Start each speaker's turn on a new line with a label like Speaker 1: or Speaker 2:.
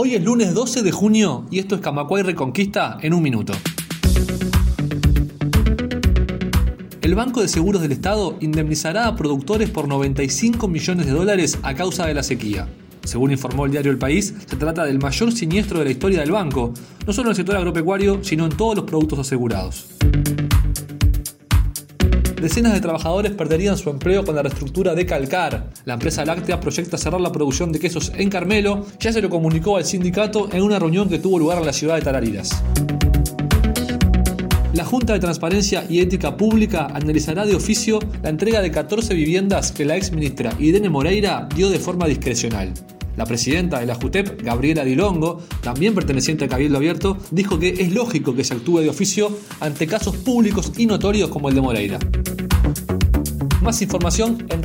Speaker 1: Hoy es lunes 12 de junio y esto es Camacuay Reconquista en un minuto. El Banco de Seguros del Estado indemnizará a productores por 95 millones de dólares a causa de la sequía. Según informó el diario El País, se trata del mayor siniestro de la historia del banco, no solo en el sector agropecuario, sino en todos los productos asegurados. Decenas de trabajadores perderían su empleo con la reestructura de Calcar. La empresa láctea proyecta cerrar la producción de quesos en Carmelo, ya se lo comunicó al sindicato en una reunión que tuvo lugar en la ciudad de Tarariras. La Junta de Transparencia y Ética Pública analizará de oficio la entrega de 14 viviendas que la ex ministra Irene Moreira dio de forma discrecional. La presidenta de la JUTEP, Gabriela Dilongo, también perteneciente a Cabildo Abierto, dijo que es lógico que se actúe de oficio ante casos públicos y notorios como el de Moreira. Más información en.